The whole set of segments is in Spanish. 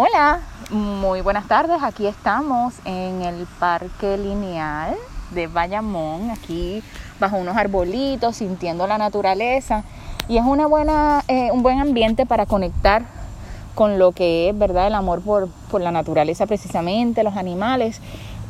Hola, muy buenas tardes. Aquí estamos en el Parque Lineal de Bayamón, aquí bajo unos arbolitos, sintiendo la naturaleza. Y es una buena, eh, un buen ambiente para conectar con lo que es, ¿verdad? El amor por, por la naturaleza precisamente, los animales.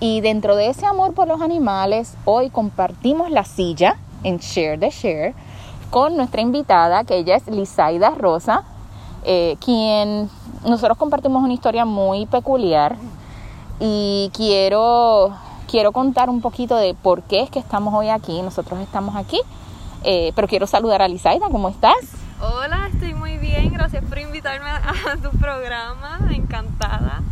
Y dentro de ese amor por los animales, hoy compartimos la silla en Share the Share con nuestra invitada, que ella es Lizaida Rosa, eh, quien nosotros compartimos una historia muy peculiar y quiero, quiero contar un poquito de por qué es que estamos hoy aquí. Nosotros estamos aquí, eh, pero quiero saludar a Lizaida, ¿cómo estás? Hola, estoy muy bien, gracias por invitarme a tu programa, encantada.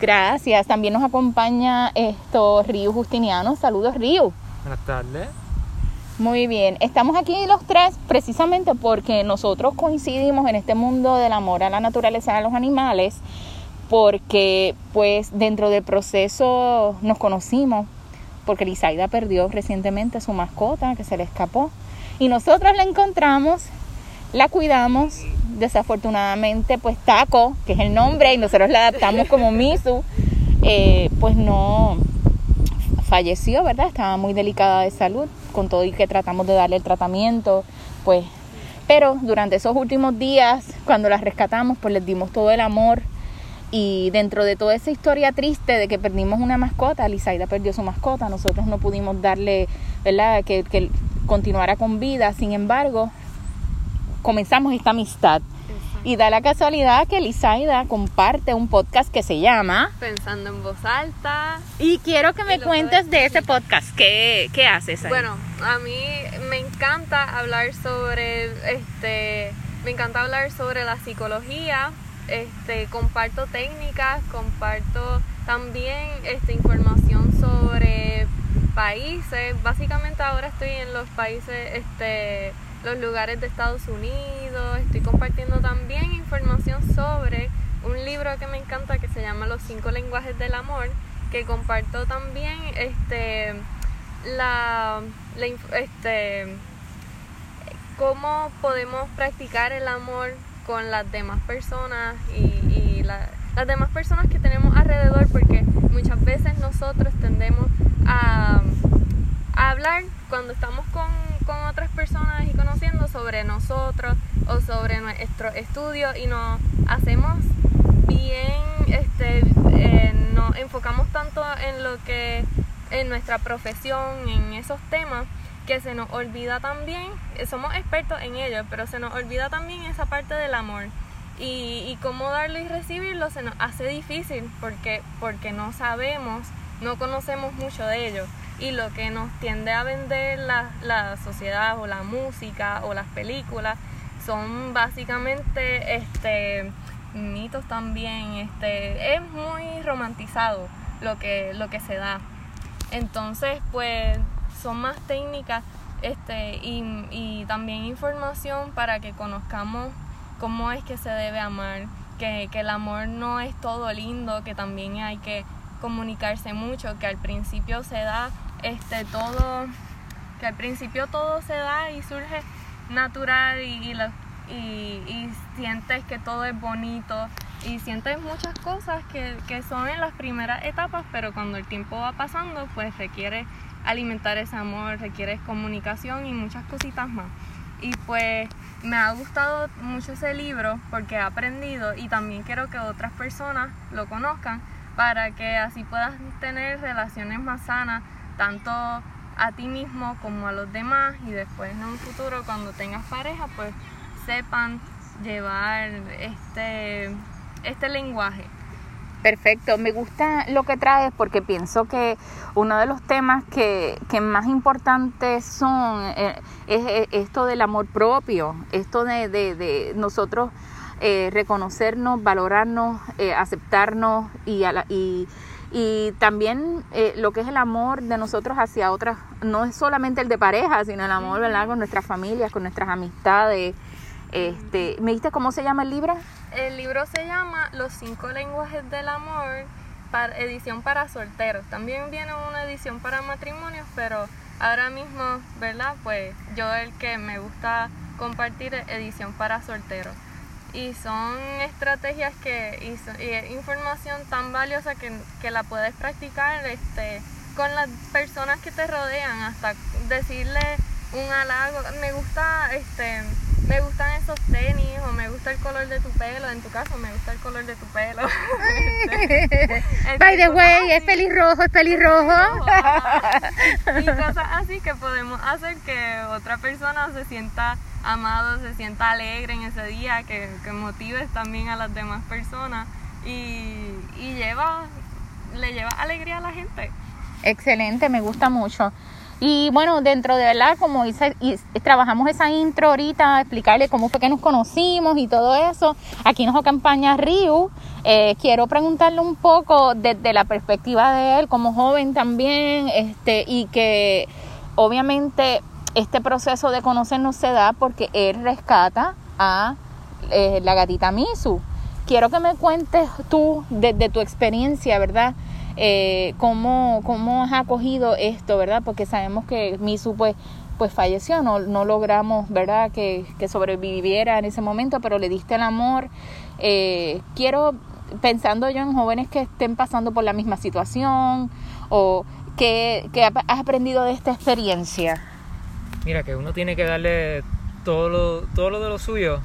Gracias, también nos acompaña esto Río Justiniano. Saludos Río. Buenas tardes. Muy bien, estamos aquí los tres precisamente porque nosotros coincidimos en este mundo del amor a la naturaleza a los animales, porque pues dentro del proceso nos conocimos, porque Lizaida perdió recientemente su mascota que se le escapó y nosotros la encontramos, la cuidamos, desafortunadamente pues Taco, que es el nombre y nosotros la adaptamos como Misu, eh, pues no falleció, ¿verdad? Estaba muy delicada de salud, con todo y que tratamos de darle el tratamiento, pues, pero durante esos últimos días, cuando las rescatamos, pues les dimos todo el amor y dentro de toda esa historia triste de que perdimos una mascota, Lizaida perdió su mascota, nosotros no pudimos darle, ¿verdad?, que, que continuara con vida, sin embargo, comenzamos esta amistad y da la casualidad que Lizaida comparte un podcast que se llama Pensando en voz alta. Y quiero que me cuentes de ese podcast. ¿Qué, qué haces ahí? Bueno, a mí me encanta hablar sobre este me encanta hablar sobre la psicología. Este, comparto técnicas, comparto también este, información sobre países. Básicamente ahora estoy en los países este los lugares de Estados Unidos, estoy compartiendo también información sobre un libro que me encanta que se llama Los cinco lenguajes del amor, que comparto también este la, este cómo podemos practicar el amor con las demás personas y, y las demás personas que tenemos alrededor porque muchas veces nosotros tendemos a hablar cuando estamos con con otras personas y conociendo sobre nosotros o sobre nuestro estudio y nos hacemos bien, este, eh, nos enfocamos tanto en lo que, en nuestra profesión, en esos temas, que se nos olvida también, somos expertos en ello, pero se nos olvida también esa parte del amor. Y, y cómo darlo y recibirlo se nos hace difícil porque, porque no sabemos, no conocemos mucho de ello y lo que nos tiende a vender la, la sociedad o la música o las películas son básicamente este mitos también este es muy romantizado lo que lo que se da. Entonces pues son más técnicas este y, y también información para que conozcamos cómo es que se debe amar que, que el amor no es todo lindo que también hay que comunicarse mucho que al principio se da este, todo, que al principio todo se da y surge natural y, sientes que todo es bonito y sientes muchas cosas que, que son en las primeras etapas, pero cuando el tiempo va pasando, pues requiere alimentar ese amor, requiere comunicación y muchas cositas más. Y pues me ha gustado mucho ese libro porque he aprendido y también quiero que otras personas lo conozcan para que así puedas tener relaciones más sanas tanto a ti mismo como a los demás y después en un futuro cuando tengas pareja pues sepan llevar este, este lenguaje. Perfecto, me gusta lo que traes porque pienso que uno de los temas que, más importantes son eh, es, esto del amor propio, esto de, de, nosotros eh, reconocernos, valorarnos, eh, aceptarnos y, y y también eh, lo que es el amor de nosotros hacia otras, no es solamente el de pareja, sino el amor, ¿verdad? Con nuestras familias, con nuestras amistades. Este, ¿Me diste cómo se llama el libro? El libro se llama Los cinco lenguajes del amor, para, edición para solteros. También viene una edición para matrimonios, pero ahora mismo, ¿verdad? Pues yo el que me gusta compartir es edición para solteros. Y son estrategias que y, y información tan valiosa que, que, la puedes practicar este con las personas que te rodean hasta decirle un halago me gusta este me gustan esos tenis o me gusta el color de tu pelo. En tu caso, me gusta el color de tu pelo. By the way, es pelirrojo, es pelirrojo. y cosas así que podemos hacer que otra persona se sienta amado, se sienta alegre en ese día, que, que motives también a las demás personas y, y lleva, le lleva alegría a la gente. Excelente, me gusta mucho. Y bueno, dentro de verdad, como hice, y trabajamos esa intro ahorita, explicarle cómo fue que nos conocimos y todo eso, aquí nos acompaña Ryu. Eh, quiero preguntarle un poco desde la perspectiva de él como joven también, este, y que obviamente este proceso de conocernos se da porque él rescata a eh, la gatita Misu. Quiero que me cuentes tú desde tu experiencia, ¿verdad? eh, cómo, cómo has acogido esto, ¿verdad? Porque sabemos que Misu pues, pues falleció, no, logramos, ¿verdad? Que, sobreviviera en ese momento, pero le diste el amor. Eh, quiero, pensando yo en jóvenes que estén pasando por la misma situación o que, has aprendido de esta experiencia. Mira, que uno tiene que darle todo lo, todo lo de lo suyo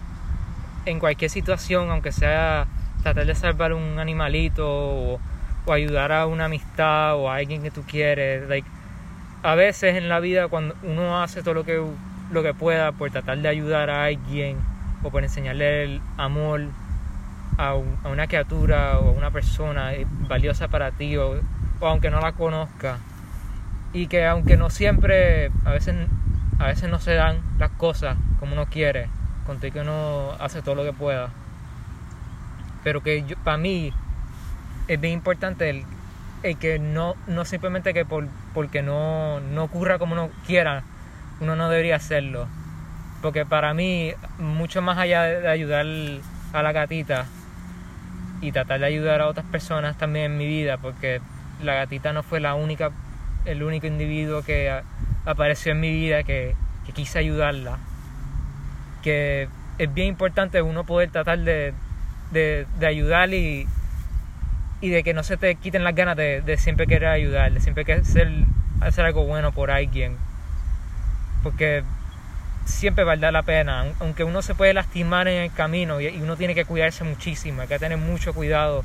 en cualquier situación, aunque sea tratar de salvar un animalito o o ayudar a una amistad o a alguien que tú quieres. Like, a veces en la vida cuando uno hace todo lo que, lo que pueda por tratar de ayudar a alguien o por enseñarle el amor a, a una criatura o a una persona valiosa para ti o, aunque no la conozca y que aunque no siempre a veces a veces no se dan las cosas como uno quiere contigo que uno hace todo lo que pueda pero que yo, para mí es bien importante el, que no, no simplemente que por, porque no, no ocurra como uno quiera, uno no debería hacerlo. Porque para mí, mucho más allá de ayudar a la gatita y tratar de ayudar a otras personas también en mi vida, porque la gatita no fue la única, el único individuo que apareció en mi vida que, quise ayudarla. Que es bien importante uno poder tratar de, de, de ayudar y, y de que no se te quiten las ganas de, siempre querer ayudar, de siempre querer hacer algo bueno por alguien. Porque siempre valdrá la pena, aunque uno se puede lastimar en el camino y, uno tiene que cuidarse muchísimo, hay que tener mucho cuidado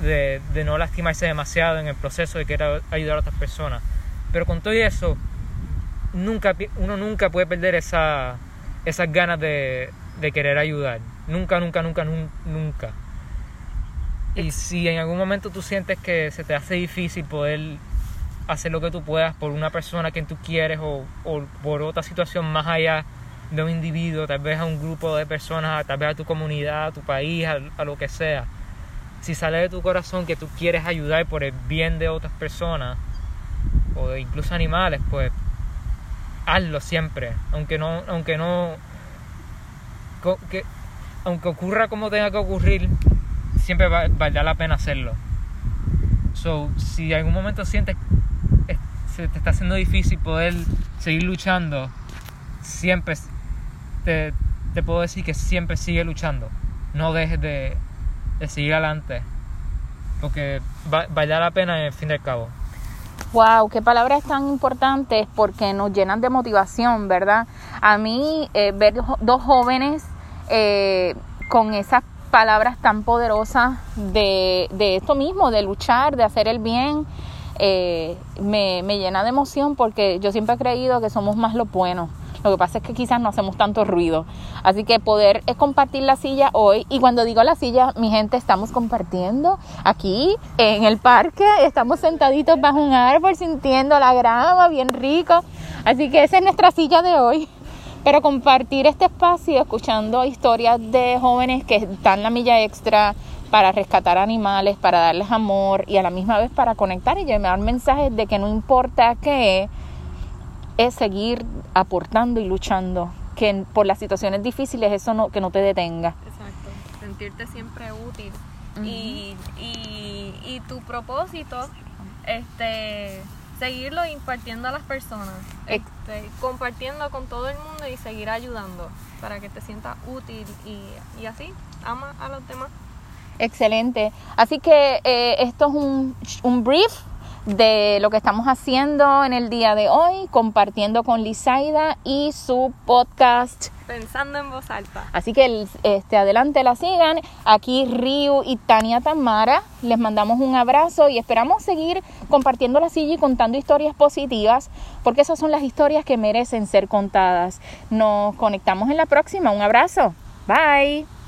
de, no lastimarse demasiado en el proceso de querer ayudar a otras personas. Pero con todo eso, nunca, uno nunca puede perder esa, esas ganas de, de querer ayudar. Nunca, nunca, nunca, nunca. Y si en algún momento tú sientes que se te hace difícil poder hacer lo que tú puedas por una persona que tú quieres o, por otra situación más allá de un individuo, tal vez a un grupo de personas, tal vez a tu comunidad, a tu país, a, lo que sea. Si sale de tu corazón que tú quieres ayudar por el bien de otras personas o de incluso animales, pues hazlo siempre, aunque no, aunque no, que, aunque ocurra como tenga que ocurrir, siempre va, valdrá la pena hacerlo. So, si en algún momento sientes que se te está haciendo difícil poder seguir luchando, siempre te, puedo decir que siempre sigue luchando. No dejes de, seguir adelante. Porque va, valdrá la pena en fin del cabo. Wow, qué palabras tan importantes porque nos llenan de motivación, ¿verdad? A mí eh, ver dos jóvenes eh, con esas palabras tan poderosas de, de esto mismo, de luchar, de hacer el bien, eh, me, me, llena de emoción porque yo siempre he creído que somos más los buenos. Lo que pasa es que quizás no hacemos tanto ruido. Así que poder es compartir la silla hoy. Y cuando digo la silla, mi gente, estamos compartiendo aquí en el parque. Estamos sentaditos bajo un árbol sintiendo la grama bien rico. Así que esa es nuestra silla de hoy. Pero compartir este espacio escuchando historias de jóvenes que están la milla extra para rescatar animales, para darles amor y a la misma vez para conectar y llevar mensajes de que no importa qué, es seguir aportando y luchando, que por las situaciones difíciles eso no, que no te detenga. Exacto, sentirte siempre útil. y, y, y tu propósito, este seguirlo impartiendo a las personas, Ex- este, compartiendo con todo el mundo y seguir ayudando para que te sientas útil y, y así ama a los demás. Excelente. Así que eh, esto es un, un brief de lo que estamos haciendo en el día de hoy, compartiendo con Lizaida y su podcast. Pensando en voz alta. Así que este, adelante la sigan. Aquí Ryu y Tania Tamara. Les mandamos un abrazo y esperamos seguir compartiendo la silla y contando historias positivas, porque esas son las historias que merecen ser contadas. Nos conectamos en la próxima. Un abrazo. Bye.